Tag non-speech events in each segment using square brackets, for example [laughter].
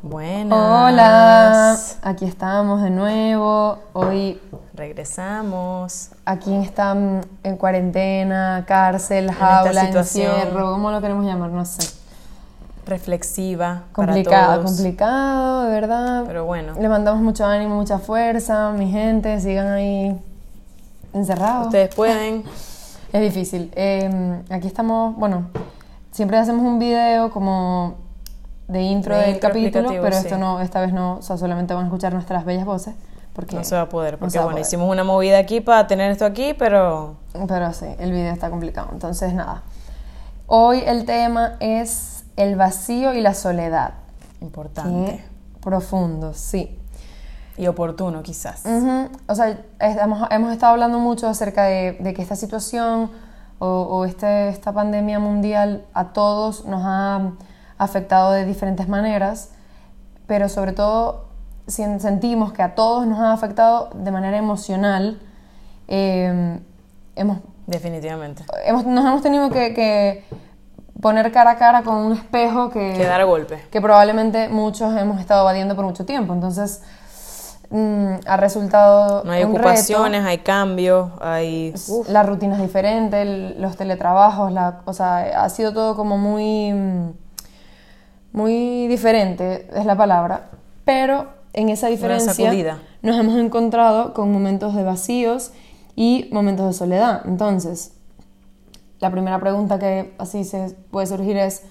Buenas. Hola, aquí estamos de nuevo. Hoy Regresamos. aquí están en cuarentena, cárcel, jaula, situación. encierro, ¿cómo lo queremos llamar? No sé. Reflexiva. Complicado, para todos. complicado, de verdad. Pero bueno. Le mandamos mucho ánimo, mucha fuerza, mi gente, sigan ahí encerrados. Ustedes pueden. [laughs] Es difícil. Eh, aquí estamos, bueno, siempre hacemos un video como de intro De del capítulo, pero sí. esto no, esta vez no, o sea, solamente van a escuchar nuestras bellas voces. Porque, No se va a poder. no Porque se va a bueno, poder. hicimos una movida aquí para tener esto aquí, pero. Pero sí, el video está complicado. Entonces, nada. Hoy el tema es el vacío y la soledad. Importante. Qué profundo, sí. Y oportuno, quizás. O sea, estamos- hemos estado hablando mucho acerca de, de que esta situación o, o este- esta pandemia mundial a todos nos ha afectado de diferentes maneras, pero sobre todo sien- sentimos que a todos nos ha afectado de manera emocional. Eh, hemos, Definitivamente. hemos- nos hemos tenido que, que poner cara a cara con un espejo que, Que dar golpe. que probablemente muchos hemos estado evadiendo por mucho tiempo. Entonces, mm, ha resultado No hay un ocupaciones, hay cambios, hay. reto. Uf, La rutina es diferente, el- los teletrabajos, la, o sea, ha sido todo como muy, mm, muy diferente, es la palabra. Pero en esa diferencia nos hemos encontrado con momentos de vacíos y momentos de soledad. Entonces, la primera pregunta que así se puede surgir es,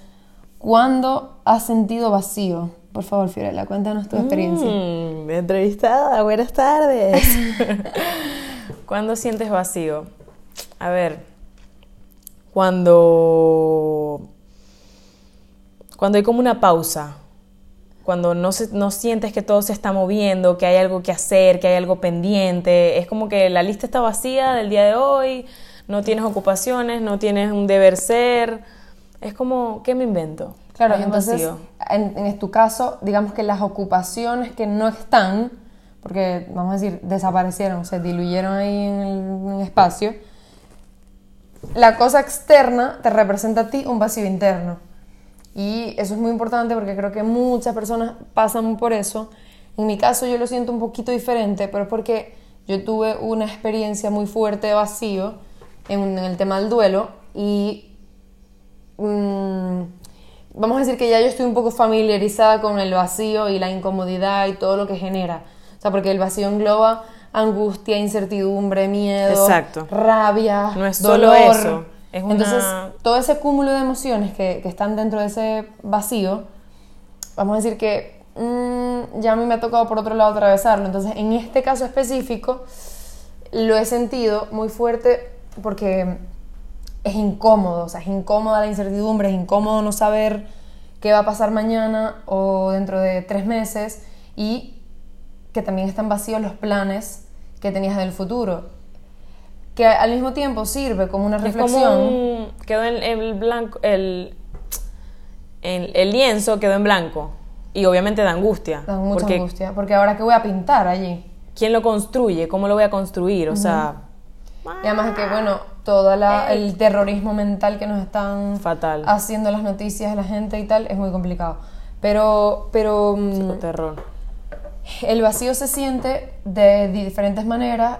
¿cuándo has sentido vacío? Por favor, Fiorella, cuéntanos tu experiencia. Mm, entrevistada, buenas tardes. [laughs] ¿Cuándo sientes vacío? A ver, cuando. Cuando hay como una pausa. Cuando no, se- no sientes que todo se está moviendo, que hay algo que hacer, que hay algo pendiente. Es como que la lista está vacía del día de hoy, no tienes ocupaciones, no tienes un deber ser. Es como, ¿qué me invento? Claro, entonces, en, en tu caso, digamos que las ocupaciones que no están, porque vamos a decir, desaparecieron, se diluyeron ahí en el, en el espacio, la cosa externa te representa a ti un vacío interno. Y eso es muy importante porque creo que muchas personas pasan por eso. En mi caso yo lo siento un poquito diferente, pero es porque yo tuve una experiencia muy fuerte de vacío en, el tema del duelo y mm, vamos a decir que ya yo estoy un poco familiarizada con el vacío y la incomodidad y todo lo que genera. O sea, porque el vacío engloba angustia, incertidumbre, miedo, Exacto. rabia, No es solo eso, Entonces, todo ese cúmulo de emociones que, que están dentro de ese vacío, vamos a decir que mm, ya a mí me ha tocado por otro lado atravesarlo. Entonces, en este caso específico, lo he sentido muy fuerte porque es incómodo, o sea, es incómoda la incertidumbre, es incómodo no saber qué va a pasar mañana o dentro de tres meses y que también están vacíos los planes que tenías del futuro. Que al mismo tiempo sirve como una reflexión. como un- quedó en el blanco, el, el, el lienzo quedó en blanco. Y obviamente da angustia. Da mucha porque angustia, porque ahora qué voy a pintar allí. ¿quién lo construye? ¿Cómo lo voy a construir? O sea, Y además que, bueno, todo el terrorismo mental que nos están fatal. haciendo las noticias la gente y tal es muy complicado. Pero, pero mm, terror. el vacío se siente de diferentes maneras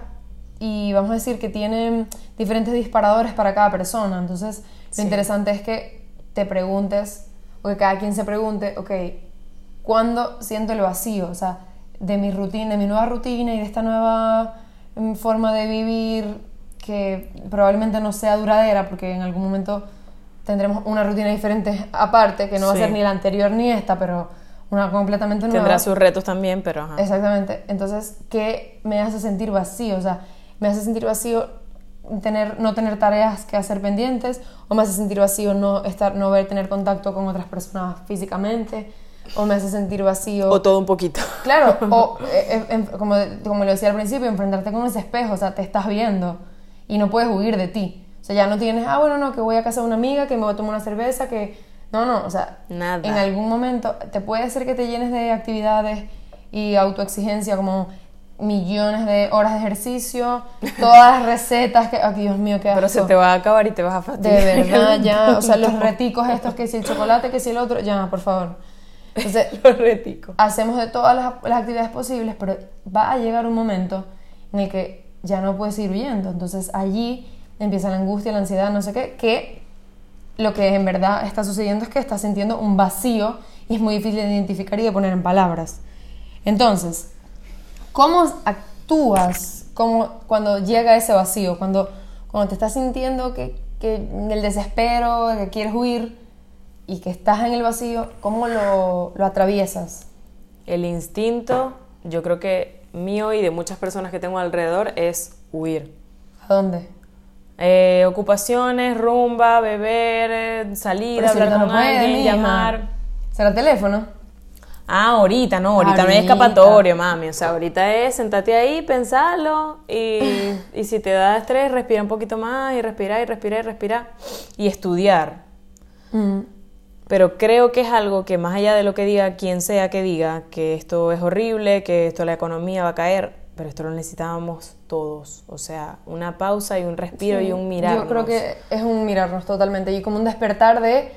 y vamos a decir que tiene diferentes disparadores para cada persona. Entonces, lo interesante es que te preguntes, o que cada quien se pregunte, ok, ¿cuándo siento el vacío? O sea, de mi rutina, de mi nueva rutina y de esta nueva mm, forma de vivir que probablemente no sea duradera porque en algún momento tendremos una rutina diferente aparte, que no va a ser ni la anterior ni esta, pero una completamente nueva. Tendrá sus retos también, pero ajá. Exactamente. Entonces, ¿qué me hace sentir vacío? O sea, me hace sentir vacío tener, no tener tareas que hacer pendientes, o me hace sentir vacío no estar, no ver, tener contacto con otras personas físicamente, o me hace sentir vacío. O todo un poquito. Claro, [laughs] o eh, eh, como, como lo decía al principio, enfrentarte con ese espejo, o sea, te estás viendo y no puedes huir de ti. O sea, ya no tienes, ah, bueno, no, que voy a casa de una amiga, que me voy a tomar una cerveza, que... No, no, o sea, Nada. en algún momento te puede hacer que te llenes de actividades y autoexigencia como millones de horas de ejercicio, todas las recetas que... Ay, Dios mío, qué Pero se asco. te va a acabar y te vas a fastidiar. De verdad, ya, o sea, los reticos estos, que si el chocolate, que si el otro, ya, por favor. Entonces, [laughs] Lo retico. hacemos de todas las, las actividades posibles, pero va a llegar un momento en el que ya no puedes seguir huyendo. Entonces allí empieza la angustia, la ansiedad, no sé qué, que lo que en verdad está sucediendo es que estás sintiendo un vacío y es muy difícil de identificar y de poner en palabras. Entonces, ¿cómo actúas cómo- cuando llega ese vacío? Cuando, cuando te estás sintiendo que, que el desespero, que quieres huir y que estás en el vacío, ¿cómo lo, lo atraviesas? El instinto, yo creo que mío y de muchas personas que tengo alrededor es huir. ¿A dónde? Eh, ocupaciones, rumba, beber, eh, salir, si hablar con no alguien, llamar. ¿Será teléfono? Ah, ahorita, no, ahorita, no hay Ahorita. escapatorio, mami. O sea, ahorita es sentate ahí, pensarlo y, [laughs] y si te da estrés, respira un poquito más y respira y respira y respira y estudiar. Mm. Pero creo que es algo que más allá de lo que diga quien sea que diga, que esto es horrible, que esto la economía va a caer, pero esto lo necesitábamos todos. O sea, una pausa y un respiro y un mirar. Yo creo que es un mirarnos totalmente y como un despertar de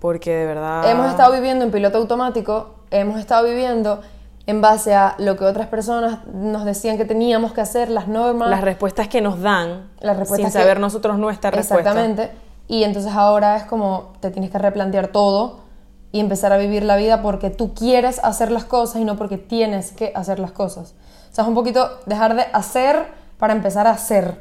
Porque de verdad... hemos estado viviendo en piloto automático, hemos estado viviendo en base a lo que otras personas nos decían que teníamos que hacer, las normas, Las respuestas que nos dan Las respuestas sin que- saber nosotros nuestra respuesta. Exactamente. Y entonces ahora es como te tienes que replantear todo y empezar a vivir la vida porque tú quieres hacer las cosas y no porque tienes que hacer las cosas. O sea, es un poquito dejar de hacer para empezar a hacer.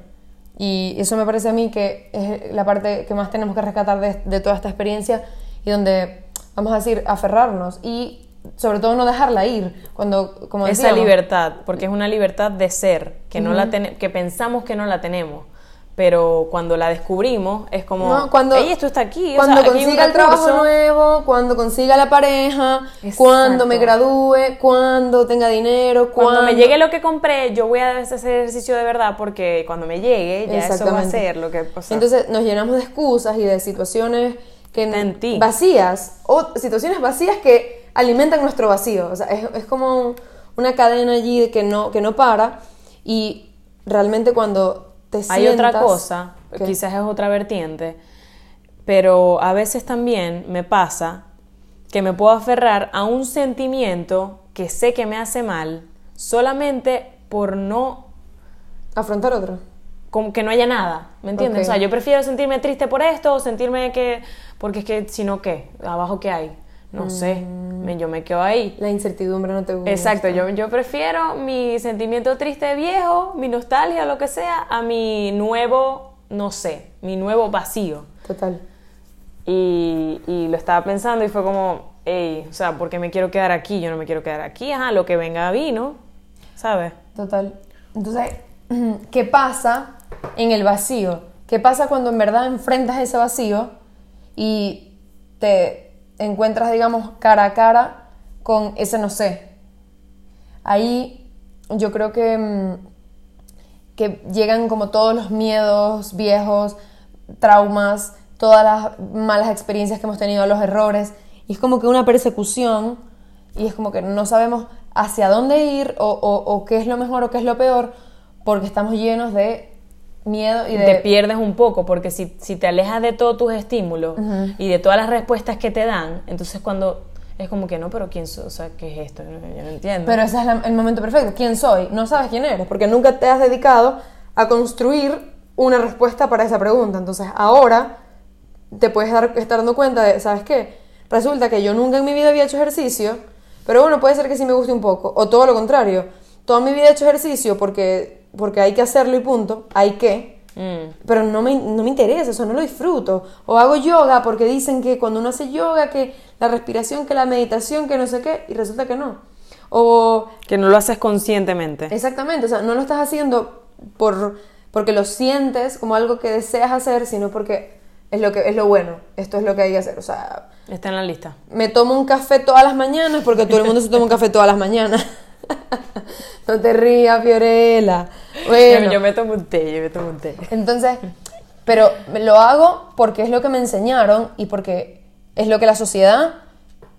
Y eso me parece a mí que es la parte que más tenemos que rescatar de, de toda esta experiencia y donde, vamos a decir, aferrarnos y sobre todo no dejarla ir. Cuando, como Esa libertad, porque es una libertad de ser, que, no la tene- que pensamos que no la tenemos. Pero cuando la descubrimos, es como, No, cuando, "Ey, esto está aquí. o Cuando aquí consiga el trabajo recurso". nuevo, cuando consiga la pareja, Exacto. cuando me gradúe, cuando tenga dinero, Cuando cuando, me llegue lo que compré, yo voy a hacer ejercicio de verdad, porque cuando me llegue, ya eso va a ser lo que... o sea, Entonces nos llenamos de excusas y de situaciones que en vacías o situaciones vacías que alimentan nuestro vacío. O sea, es, es como un- una cadena allí que no que no para y realmente cuando te Hay otra sientas- cosa, ¿Qué? quizás es otra vertiente, pero a veces también me pasa que me puedo aferrar a un sentimiento que sé que me hace mal solamente por no afrontar otro. como que no haya nada, ¿me entiendes? Ok. O sea, yo prefiero sentirme triste por esto o sentirme que porque es que si no qué, abajo qué hay, no sé, Mm. me- yo me quedo ahí. La incertidumbre no te gusta. Exacto, yo, yo prefiero mi sentimiento triste viejo, mi nostalgia, lo que sea, a mi nuevo, no sé, mi nuevo vacío. Total. Y, y lo estaba pensando y fue como, hey, o sea, ¿por qué me quiero quedar aquí? Yo no me quiero quedar aquí, ajá, lo que venga vino, ¿sabes? Total. Entonces, [clears throat] ¿qué pasa en el vacío? ¿Qué pasa cuando en verdad enfrentas ese vacío y te encuentras, digamos, cara a cara con ese no sé? Ahí yo creo que, mm, que llegan como todos los miedos viejos, traumas, todas las malas experiencias que hemos tenido, los errores, y es como que una persecución y es como que no sabemos hacia dónde ir o, o- o qué es lo mejor o qué es lo peor porque estamos llenos de miedo y de... te pierdes un poco, porque si, si te alejas de todos tus estímulos y de todas las respuestas que te dan, entonces cuando es como que no, pero ¿quién soy? O sea, ¿qué es esto? Yo no, yo no entiendo. Pero ese es la- el momento perfecto. ¿Quién soy? No sabes quién eres porque nunca te has dedicado a construir una respuesta para esa pregunta. Entonces ahora te puedes dar, estar dando cuenta de, ¿sabes qué? Resulta que yo nunca en mi vida había hecho ejercicio, pero bueno, puede ser que sí me guste un poco. O todo lo contrario. Toda mi vida he hecho ejercicio porque, porque hay que hacerlo y punto. Hay que. Mm. Pero no me, no me interesa, eso no lo disfruto. O hago yoga porque dicen que cuando uno hace yoga, que la respiración, que la meditación, que no sé qué, y resulta que no. O Que no lo haces conscientemente. exactamente, o sea, no lo estás haciendo por, porque lo sientes como algo que deseas hacer, sino porque es lo, que, es lo bueno, esto es lo que hay que hacer. O sea, Está en la lista. me tomo un café todas las mañanas porque todo el mundo se toma un café todas las mañanas. [laughs] no te rías, Fiorella. Bueno, [laughs] Yo, me tomo un té, yo me tomo un té. entonces, pero lo hago porque es lo que me enseñaron y porque es lo que la sociedad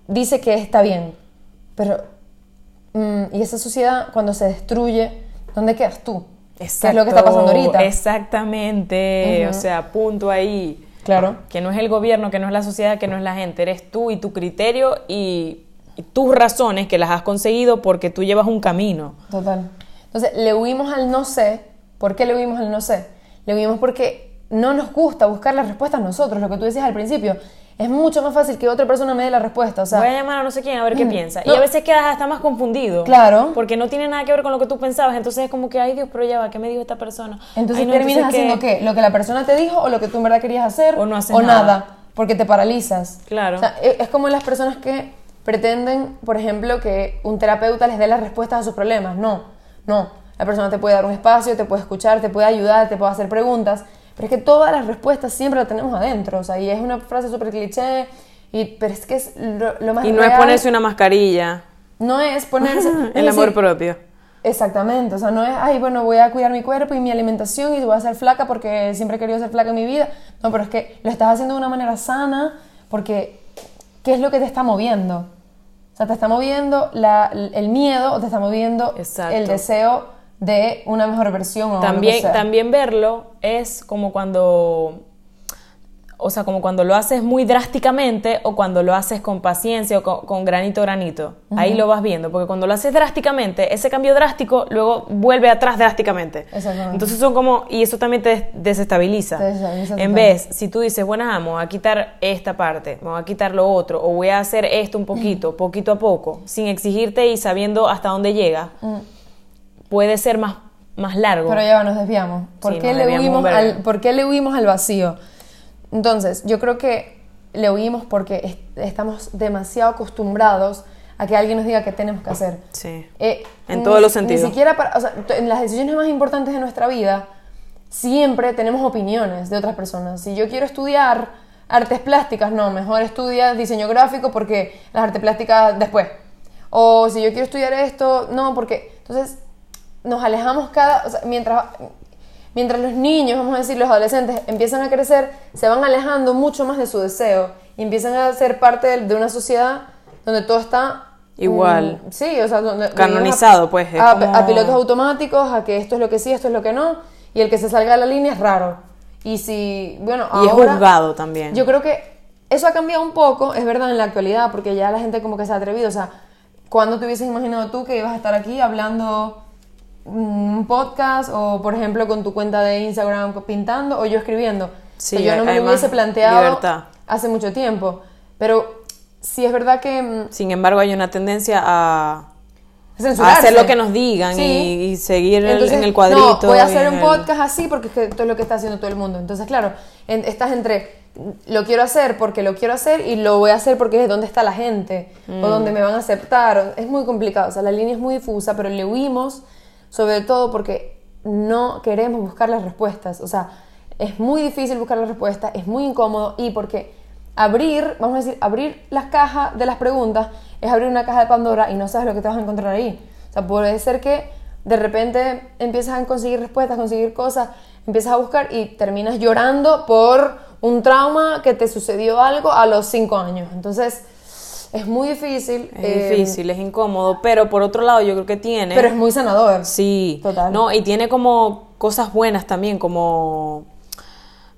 dice que está bien. Pero, mm, y esa sociedad cuando se destruye, ¿dónde quedas tú? ¿Qué es lo que está pasando ahorita? Exactamente. O sea, punto ahí. Claro. Que no es el gobierno, que no es la sociedad, que no es la gente. Eres tú y tu criterio y tus razones que las has conseguido porque tú llevas un camino. Total. Entonces, le huimos al no sé. ¿Por qué le huimos al no sé? Le huimos porque no nos gusta buscar las respuestas nosotros, lo que tú decías al principio. Es mucho más fácil que otra persona me dé la respuesta. O sea, Voy a llamar a no sé quién a ver qué piensa. Y a veces quedas hasta más confundido. Claro. Porque no tiene nada que ver con lo que tú pensabas. Entonces es como que, ay Dios, pero ya va, ¿qué me dijo esta persona? entonces Ay, no, terminas entonces, haciendo qué? Lo que la persona te dijo o lo que tú en verdad querías hacer O no haces o nada. nada. porque te paralizas. Claro. O sea, e- es como las personas que pretenden, por ejemplo, que un terapeuta les dé las respuestas a sus problemas. No, no. La persona te puede dar un espacio, te puede escuchar, te puede ayudar, te puede hacer preguntas, pero es que todas las respuestas siempre las tenemos adentro. O sea, y es una frase súper cliché, y, pero es que es lo, lo más Y no es real. ponerse una mascarilla. No es ponerse... [laughs] es El amor decir, propio. Exactamente, o sea, no es, ay, bueno, voy a cuidar mi cuerpo y mi alimentación y voy a ser flaca porque siempre he querido ser flaca en mi vida. No, pero es que lo estás haciendo de una manera sana porque ¿qué es lo que te está moviendo? O sea, te está moviendo la- el miedo o te está moviendo Exacto. el deseo de una mejor versión o lo que También, sea. también verlo es como cuando, o sea, como cuando lo haces muy drásticamente o cuando lo haces con paciencia o con, con granito a granito. Ahí lo vas viendo, porque cuando lo haces drásticamente, ese cambio drástico luego vuelve atrás drásticamente. Exactamente. Entonces son como, y eso también te des- desestabiliza. Te desestabiliza en vez, si tú dices, bueno, voy a quitar esta parte, me voy a quitar lo otro, o voy a hacer esto un poquito, poquito a poco, sin exigirte y sabiendo hasta dónde llega, puede ser más, más largo. Pero ya nos desviamos. ¿Por, Sí, qué nos le huimos al, ¿Por qué le huimos al vacío? Entonces, yo creo que le huimos porque est- estamos demasiado acostumbrados a que alguien nos diga qué tenemos que hacer. Sí. Eh, En todos los sentidos. Ni siquiera para, o sea, en las decisiones más importantes de nuestra vida, siempre tenemos opiniones de otras personas. Si yo quiero estudiar artes plásticas, no, mejor estudia diseño gráfico porque las artes plásticas después. O si yo quiero estudiar esto, no, porque entonces nos alejamos cada, o sea, mientras mientras los niños, vamos a decir, los adolescentes empiezan a crecer, se van alejando mucho más de su deseo y empiezan a ser parte de, una sociedad donde todo está Igual. Mm, sí, o sea, donde Canonizado, a- pues, es A, como- a pilotos automáticos, a que esto es lo que sí, esto es lo que no, y el que se salga de la línea es raro. Y si, bueno, Y es ahora- juzgado también. Yo creo que eso ha cambiado un poco, es verdad, en la actualidad, porque ya la gente como que se ha atrevido. O sea, ¿cuándo te hubieses imaginado tú que ibas a estar aquí hablando un podcast o, por ejemplo, con tu cuenta de Instagram pintando o yo escribiendo? Sí, O sea, yo no me lo hubiese planteado libertad. hace mucho tiempo. Pero sí es verdad que mm, Sin embargo, hay una tendencia a, hacer lo que nos digan Sí. y, y seguir Entonces, en el cuadrito. No, voy a hacer un el- podcast así porque es que esto es lo que está haciendo todo el mundo. Entonces, claro, en- estás entre lo quiero hacer porque lo quiero hacer y lo voy a hacer porque es donde está la gente Mm. o donde me van a aceptar. Es muy complicado, o sea, la línea es muy difusa, pero le huimos sobre todo porque no queremos buscar las respuestas. O sea, es muy difícil buscar las respuestas, es muy incómodo y porque abrir, vamos a decir, abrir las cajas de las preguntas es abrir una caja de Pandora y no sabes lo que te vas a encontrar ahí. O sea, puede ser que de repente empiezas a conseguir respuestas, conseguir cosas, empiezas a buscar y terminas llorando por un trauma que te sucedió algo a los cinco años. Entonces, es muy difícil. Es eh, difícil, es incómodo, pero por otro lado yo creo que tiene... Pero es muy sanador. Sí, Total. No, y tiene como cosas buenas también, como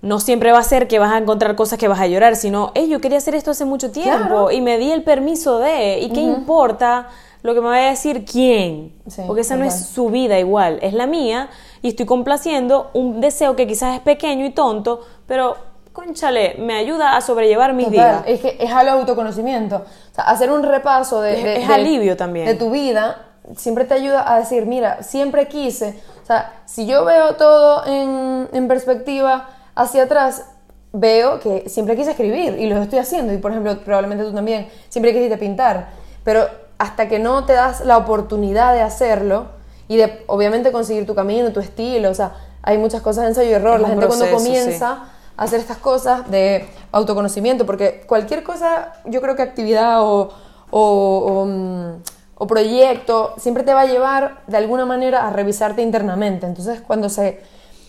no siempre va a ser que vas a encontrar cosas que vas a llorar, sino, hey, yo quería hacer esto hace mucho tiempo Claro. y me di el permiso de, ¿y qué importa lo que me vaya a decir quién? Sí, Porque esa no es su vida igual, es la mía y estoy complaciendo un deseo que quizás es pequeño y tonto, pero, conchale, me ayuda a sobrellevar mis Total, días. Es que es al autoconocimiento. O sea, hacer un repaso de, Es- de- es de- alivio también. de tu vida siempre te ayuda a decir, mira, siempre quise. O sea, si yo veo todo en, en perspectiva hacia atrás, veo que siempre quise escribir y lo estoy haciendo. Y por ejemplo, probablemente tú también, siempre quisiste pintar. Pero hasta que no te das la oportunidad de hacerlo y de obviamente conseguir tu camino, tu estilo, o sea, hay muchas cosas de ensayo y error. Es La gente cuando proceso, comienza hacer estas cosas de autoconocimiento, porque cualquier cosa, yo creo que actividad o, o, o, mm, o proyecto siempre te va a llevar de alguna manera a revisarte internamente. Entonces, cuando se,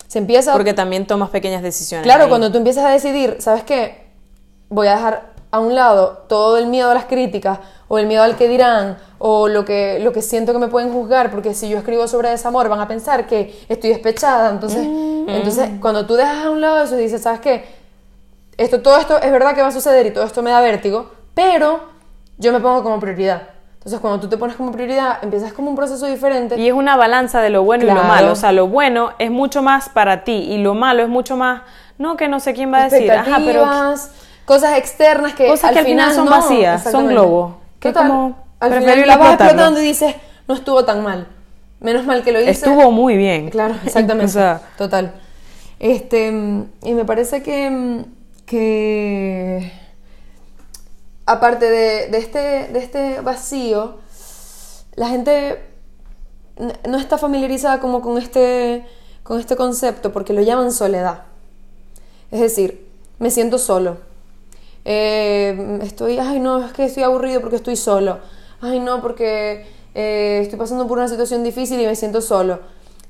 se empieza... Porque también tomas pequeñas decisiones. Claro, ahí. cuando tú empiezas a decidir, ¿sabes qué? Voy a dejar a un lado todo el miedo a las críticas o el miedo al que dirán o lo que, lo que siento que me pueden juzgar porque si yo escribo sobre desamor van a pensar que estoy despechada. Entonces, entonces cuando tú dejas a un lado eso y dices, ¿sabes qué? Esto, todo esto es verdad que va a suceder y todo esto me da vértigo, pero yo me pongo como prioridad. Entonces, cuando tú te pones como prioridad, empiezas como un proceso diferente. Y es una balanza de lo bueno y lo malo. O sea, lo bueno es mucho más para ti y lo malo es mucho más, no, que no sé quién va a decir. Ajá, pero cosas externas que, Cosas al, que al final son no, vacías, son globos, que como al final la vas explotando y dices, no estuvo tan mal. Menos mal que lo hice. estuvo muy bien. Claro, [laughs] exactamente. o sea, Total. Este, y me parece que, que aparte de, de este, de este vacío, la gente no está familiarizada como con este, con este concepto porque lo llaman soledad. Es decir, me siento solo. Eh, estoy, ay no, es que estoy aburrido porque estoy solo. Ay no, porque eh, estoy pasando por una situación difícil y me siento solo.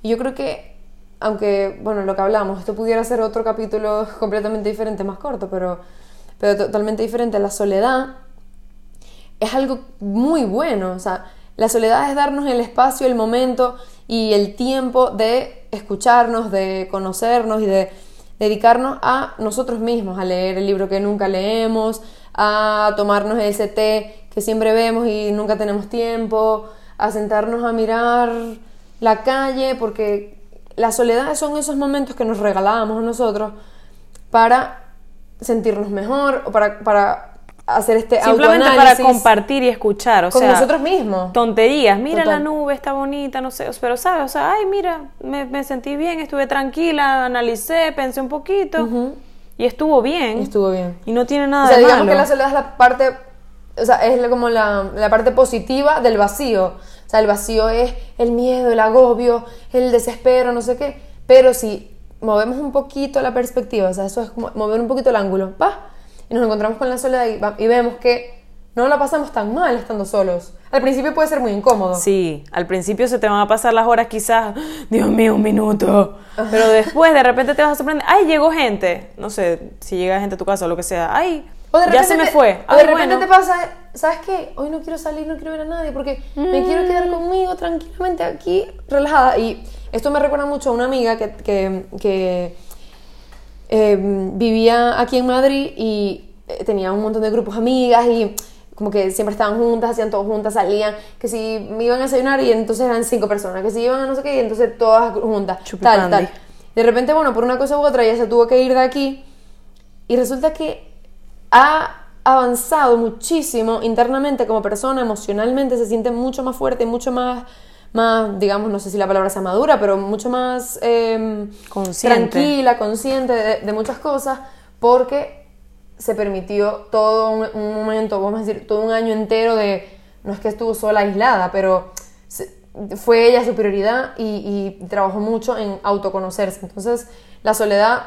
Y yo creo que, aunque, bueno, lo que hablamos, esto pudiera ser otro capítulo [laughs] completamente diferente, más corto, pero, pero totalmente diferente. La soledad es algo muy bueno. O sea, la soledad es darnos el espacio, el momento y el tiempo de escucharnos, de conocernos y de dedicarnos a nosotros mismos, a leer el libro que nunca leemos, a tomarnos ese té que siempre vemos y nunca tenemos tiempo, a sentarnos a mirar la calle, porque la soledad son esos momentos que nos regalábamos a nosotros para sentirnos mejor o para, para hacer este simplemente para compartir y escuchar, o con sea, nosotros mismos. tonterías, mira Total. la nube, está bonita, no sé, pero sabes, o sea, ay, mira, me, me sentí bien, estuve tranquila, analicé, pensé un poquito y estuvo bien. Y estuvo bien. Y no tiene nada O sea, de digamos malo. que la soledad es la parte, o sea, es como la, la parte positiva del vacío. O sea, el vacío es el miedo, el agobio, el desespero, no sé qué. Pero si movemos un poquito la perspectiva, o sea, eso es como mover un poquito el ángulo, pa, y nos encontramos con la soledad y, y vemos que no la pasamos tan mal estando solos. Al principio puede ser muy incómodo. Sí, al principio se te van a pasar las horas quizás, Dios mío, un minuto. Pero después de repente te vas a sorprender, ay, llegó gente. No sé, si llega gente a tu casa o lo que sea, ay, O de ya se me te- fue. O de repente bueno. te pasa, ¿sabes qué? Hoy no quiero salir, no quiero ver a nadie porque me quiero quedar conmigo tranquilamente aquí, relajada. Y esto me recuerda mucho a una amiga que, que, que, eh, vivía aquí en Madrid y eh, tenía un montón de grupos amigas y como que siempre estaban juntas, hacían todo juntas, salían, que si me iban a desayunar y entonces eran cinco personas, que si iban a no sé qué y entonces todas juntas, tal, tal. De repente, bueno, por una cosa u otra ella se tuvo que ir de aquí y resulta que ha avanzado muchísimo internamente como persona, emocionalmente, se siente mucho más fuerte, mucho más, más digamos, no sé si la palabra sea madura, pero mucho más eh, Consciente. tranquila, consciente de, de muchas cosas, porque se permitió todo un, un momento, vamos a decir, todo un año entero de, no es que estuvo sola, aislada, pero se- fue ella su prioridad y, y trabajó mucho en autoconocerse. Entonces, la soledad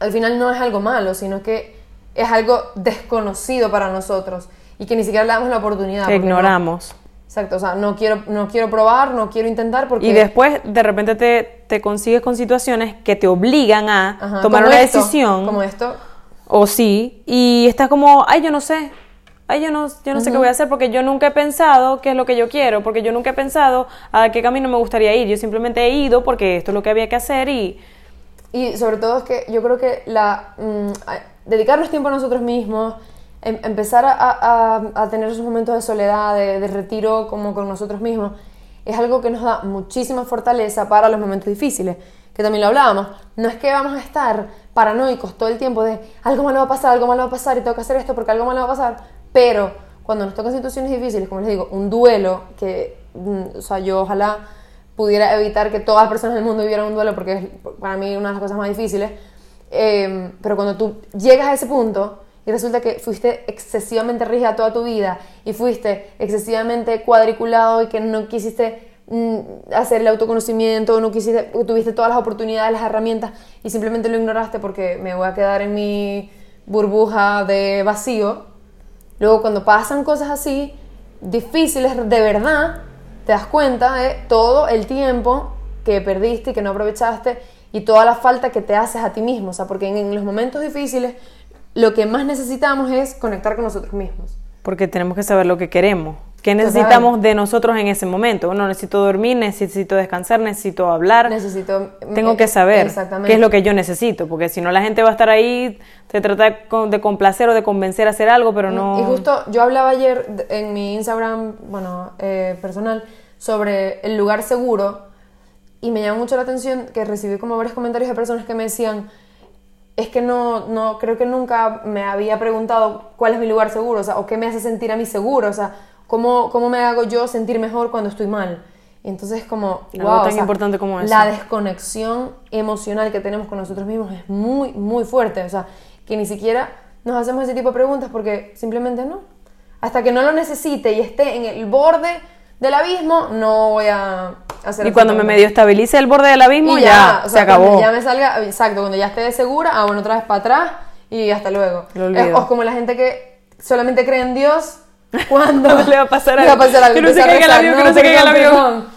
al final no es algo malo, sino que es algo desconocido para nosotros y que ni siquiera le damos la oportunidad. Que no- ignoramos. Exacto, o sea, no quiero, no quiero probar, no quiero intentar porque... Y después de repente te, te consigues con situaciones que te obligan a Ajá, tomar una esto, decisión. Como esto. O sí, y estás como, ay, yo no sé, ay, yo no, yo no sé qué voy a hacer porque yo nunca he pensado qué es lo que yo quiero, porque yo nunca he pensado a qué camino me gustaría ir, yo simplemente he ido porque esto es lo que había que hacer y Y sobre todo es que yo creo que la, mm, dedicarnos tiempo a nosotros mismos, em- empezar a, a- a- tener esos momentos de soledad, de, de retiro como con nosotros mismos, es algo que nos da muchísima fortaleza para los momentos difíciles, que también lo hablábamos. No es que vamos a estar paranoicos todo el tiempo de algo malo va a pasar, algo malo va a pasar y tengo que hacer esto porque algo malo va a pasar, pero cuando nos tocan situaciones difíciles, como les digo, un duelo, que, mm, o sea, yo ojalá pudiera evitar que todas las personas del mundo vivieran un duelo porque es para mí una de las cosas más difíciles. Eh, pero cuando tú llegas a ese punto y resulta que fuiste excesivamente rígida toda tu vida y fuiste excesivamente cuadriculado y que no quisiste mm, hacer el autoconocimiento, no quisiste, tuviste todas las oportunidades, las herramientas y simplemente lo ignoraste porque me voy a quedar en mi burbuja de vacío. Luego cuando pasan cosas así, difíciles de verdad, te das cuenta de todo el tiempo que perdiste y que no aprovechaste y toda la falta que te haces a ti mismo. O sea, porque en, en los momentos difíciles lo que más necesitamos es conectar con nosotros mismos. porque tenemos que saber lo que queremos, ¿Qué necesitamos de nosotros en ese momento? Bueno, necesito dormir, necesito descansar, necesito hablar. Necesito... Tengo que saber qué es lo que yo necesito, porque si no la gente va a estar ahí, se trata de complacer o de convencer a hacer algo, pero no... Y justo yo hablaba ayer en mi Instagram, bueno, eh, personal, sobre el lugar seguro y me llamó mucho la atención que recibí como varios comentarios de personas que me decían es que no, no creo que nunca me había preguntado cuál es mi lugar seguro, o sea, o qué me hace sentir a mí seguro, o sea, cómo, cómo me hago yo sentir mejor cuando estoy mal. Entonces como, wow, tan importante como eso. La desconexión emocional que tenemos con nosotros mismos es muy, muy fuerte, o sea, que ni siquiera nos hacemos ese tipo de preguntas porque simplemente no. Hasta que no lo necesite y esté en el borde del abismo, no voy a hacer Y cuando me medio estabilice el borde del abismo, ya, se acabó. ya me salga, exacto, cuando ya esté segura, ah, bueno, otra vez para atrás y hasta luego. Es, o como la gente que solamente cree en Dios cuando [laughs] le va a pasar algo. Que no se caiga el avión, que no se caiga el avión.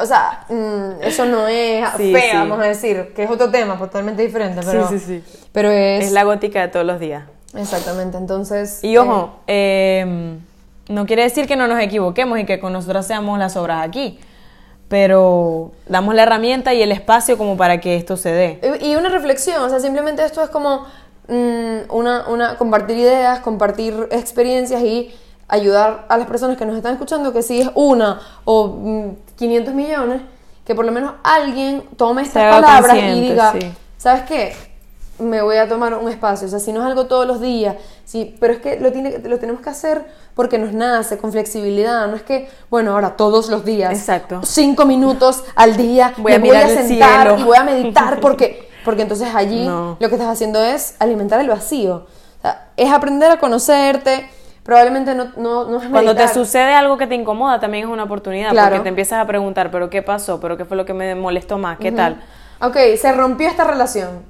O sea, mm, eso no es fe, vamos a decir, que es otro tema totalmente diferente, pero, sí, sí, sí. pero es... Es la gótica de todos los días. Exactamente, entonces... Y ojo, eh, em, no quiere decir que no nos equivoquemos y que con nosotras seamos las obras aquí, pero damos la herramienta y el espacio como para que esto se dé. Y una reflexión, o sea, simplemente esto es como mm, una, una, compartir ideas, compartir experiencias y ayudar a las personas que nos están escuchando, que si es una o 500 mm, millones, que por lo menos alguien tome estas palabras y diga, ¿sabes qué? Me voy a tomar un espacio, o sea, si no es algo todos los días, sí, pero es que lo, tiene, lo tenemos que hacer porque nos nace con flexibilidad, no es que, bueno, ahora todos los días, Exacto. cinco minutos al día, voy a, voy a sentar y voy a meditar [laughs] porque, porque entonces allí lo que estás haciendo es alimentar el vacío, o sea, es aprender a conocerte, probablemente no, no, no es meditar. Cuando te sucede algo que te incomoda, también es una oportunidad, porque te empiezas a preguntar, pero ¿qué pasó? ¿Pero qué fue lo que me molestó más? ¿Qué tal? Ok, se rompió esta relación.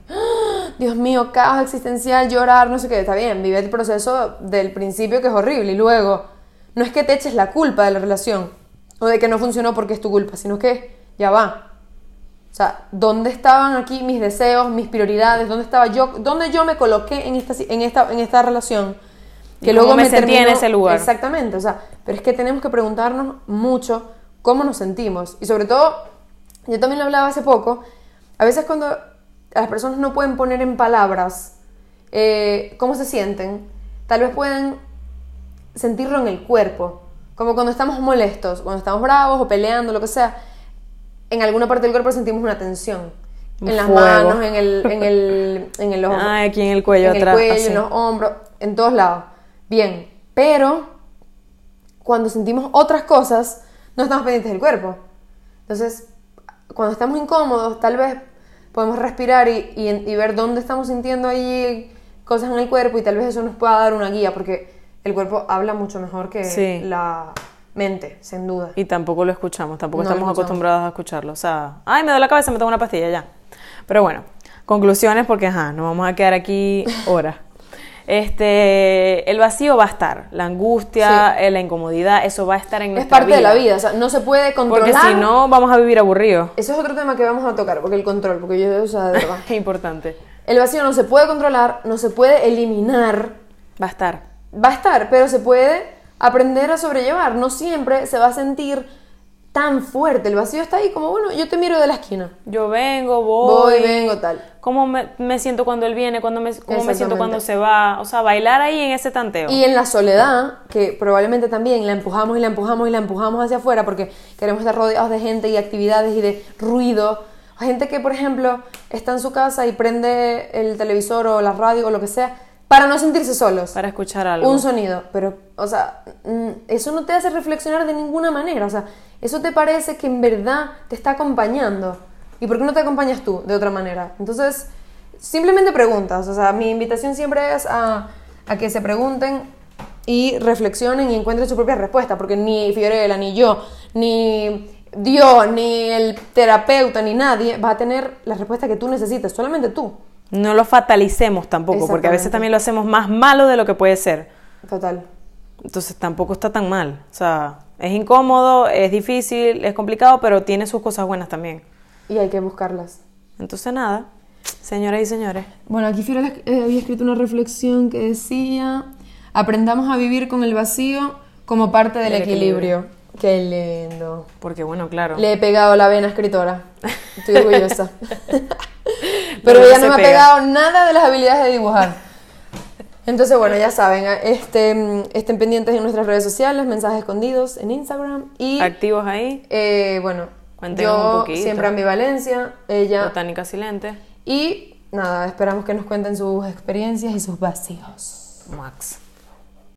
Dios mío, caos existencial, llorar, no sé qué. Está bien, vive el proceso del principio que es horrible. Y luego, no es que te eches la culpa de la relación o de que no funcionó porque es tu culpa, sino que ya va. O sea, ¿dónde estaban aquí mis deseos, mis prioridades? ¿Dónde estaba yo? ¿Dónde yo me coloqué en esta, en esta, en esta relación? Que luego me, sentí en ese lugar. Exactamente, o sea, pero es que tenemos que preguntarnos mucho cómo nos sentimos. Y sobre todo, yo también lo hablaba hace poco, a veces cuando las personas no pueden poner en palabras eh, cómo se sienten, tal vez pueden sentirlo en el cuerpo. Como cuando estamos molestos, cuando estamos bravos o peleando, lo que sea, en alguna parte del cuerpo sentimos una tensión. en las manos, en el, en el, [laughs] en el ah, aquí en el cuello en atrás. el cuello, en los hombros, en todos lados. Bien, pero cuando sentimos otras cosas, no estamos pendientes del cuerpo. Entonces, cuando estamos incómodos, tal vez podemos respirar y, y, ver dónde estamos sintiendo ahí cosas en el cuerpo y tal vez eso nos pueda dar una guía, porque el cuerpo habla mucho mejor que la mente, sin duda. Y tampoco lo escuchamos, tampoco estamos acostumbrados a escucharlo. O sea, ay, me duele la cabeza, me tomo una pastilla ya. Pero bueno, conclusiones porque, ajá, nos vamos a quedar aquí horas [laughs] este, el vacío va a estar, la angustia, eh, la incomodidad, eso va a estar en nuestra vida. Es parte de la vida, o sea, no se puede controlar. Porque si no, vamos a vivir aburridos. Eso es otro tema que vamos a tocar, porque el control, porque yo, o sea, de verdad. [laughs] es importante. El vacío no se puede controlar, no se puede eliminar. Va a estar. Va a estar, pero se puede aprender a sobrellevar. No siempre se va a sentir tan fuerte. El vacío está ahí como, bueno, yo te miro de la esquina. Yo vengo, voy. Voy, vengo, tal. ¿Cómo me, siento cuando él viene? ¿Cómo me, cómo me siento cuando se va? O sea, bailar ahí en ese tanteo. Y en la soledad, que probablemente también la empujamos y la empujamos y la empujamos hacia afuera porque queremos estar rodeados de gente y actividades y de ruido. Gente que, por ejemplo, está en su casa y prende el televisor o la radio o lo que sea para no sentirse solos. Para escuchar algo. Un sonido. Pero, o sea, mm, eso no te hace reflexionar de ninguna manera. O sea, eso te parece que en verdad te está acompañando. ¿Y por qué no te acompañas tú de otra manera? Entonces, simplemente preguntas. O sea, mi invitación siempre es a, a que se pregunten y reflexionen y encuentren su propia respuesta, porque ni Fiorella, ni yo, ni Dios, ni el terapeuta, ni nadie va a tener la respuesta que tú necesitas, solamente tú. No lo fatalicemos tampoco, porque a veces también lo hacemos más malo de lo que puede ser. Total. Entonces tampoco está tan mal. O sea, es incómodo, es difícil, es complicado, pero tiene sus cosas buenas también. Y hay que buscarlas. Entonces nada, señoras y señores. Bueno, aquí Fiora eh, había escrito una reflexión que decía, aprendamos a vivir con el vacío como parte del equilibrio. Qué lindo. Porque bueno, claro. Le he pegado la vena escritora. Estoy [laughs] orgullosa. Pero ella no me ha pega. pegado nada de las habilidades de dibujar. Entonces, bueno, ya saben, este, estén pendientes en nuestras redes sociales, mensajes escondidos en Instagram. Y, Activos ahí, eh, bueno, Cuéntenos un yo poquito. siempre ambivalencia, ella. botánica silente, Y nada, esperamos que nos cuenten sus experiencias y sus vacíos. Max.